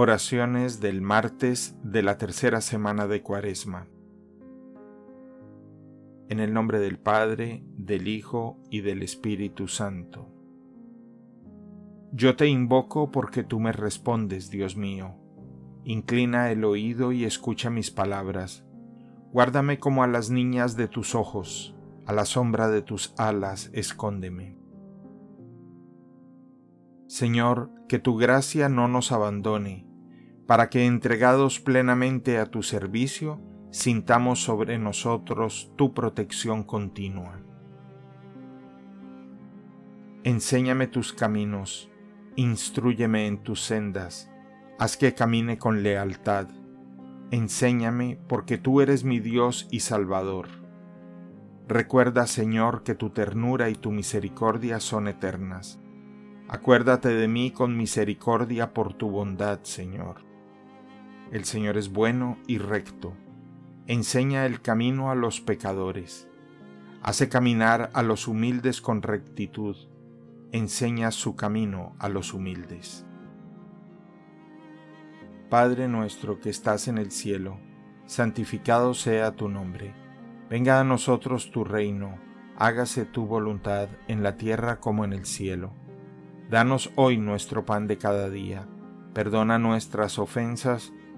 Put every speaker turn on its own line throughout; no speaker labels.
Oraciones del martes de la tercera semana de Cuaresma. En el nombre del Padre, del Hijo y del Espíritu Santo. Yo te invoco porque tú me respondes, Dios mío. Inclina el oído y escucha mis palabras. Guárdame como a las niñas de tus ojos, a la sombra de tus alas escóndeme. Señor, que tu gracia no nos abandone, para que entregados plenamente a tu servicio, sintamos sobre nosotros tu protección continua. Enséñame tus caminos, instruyeme en tus sendas, haz que camine con lealtad. Enséñame porque tú eres mi Dios y Salvador. Recuerda, Señor, que tu ternura y tu misericordia son eternas Acuérdate de mí con misericordia por tu bondad, Señor. El Señor es bueno y recto. Enseña el camino a los pecadores. Hace caminar a los humildes con rectitud. Enseña su camino a los humildes. Padre nuestro que estás en el cielo, santificado sea tu nombre. Venga a nosotros tu reino. Hágase tu voluntad en la tierra como en el cielo. Danos hoy nuestro pan de cada día. Perdona nuestras ofensas,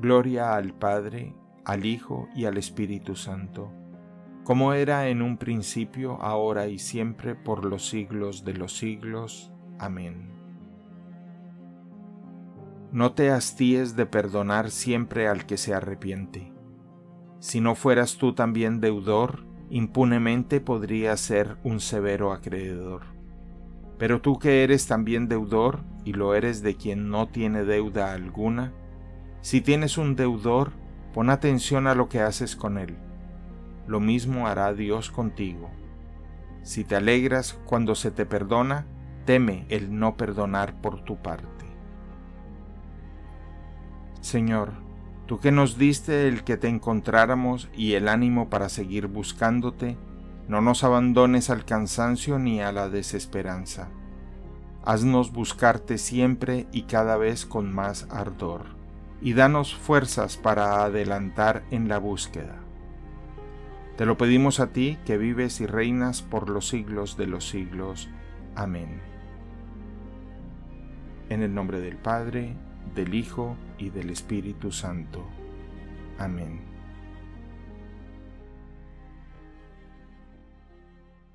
Gloria al Padre, al Hijo y al Espíritu Santo, como era en un principio, ahora y siempre, por los siglos de los siglos. Amén. No te hastíes de perdonar siempre al que se arrepiente. Si no fueras tú también deudor, impunemente podría ser un severo acreedor. Pero tú que eres también deudor, y lo eres de quien no tiene deuda alguna, si tienes un deudor, pon atención a lo que haces con él. Lo mismo hará Dios contigo. Si te alegras cuando se te perdona, teme el no perdonar por tu parte. Señor, Tú que nos diste el que te encontráramos y el ánimo para seguir buscándote, no nos abandones al cansancio ni a la desesperanza. Haznos buscarte siempre y cada vez con más ardor, y danos fuerzas para adelantar en la búsqueda. Te lo pedimos a ti que vives y reinas por los siglos de los siglos. Amén. En el nombre del Padre, del Hijo y del Espíritu Santo. Amén.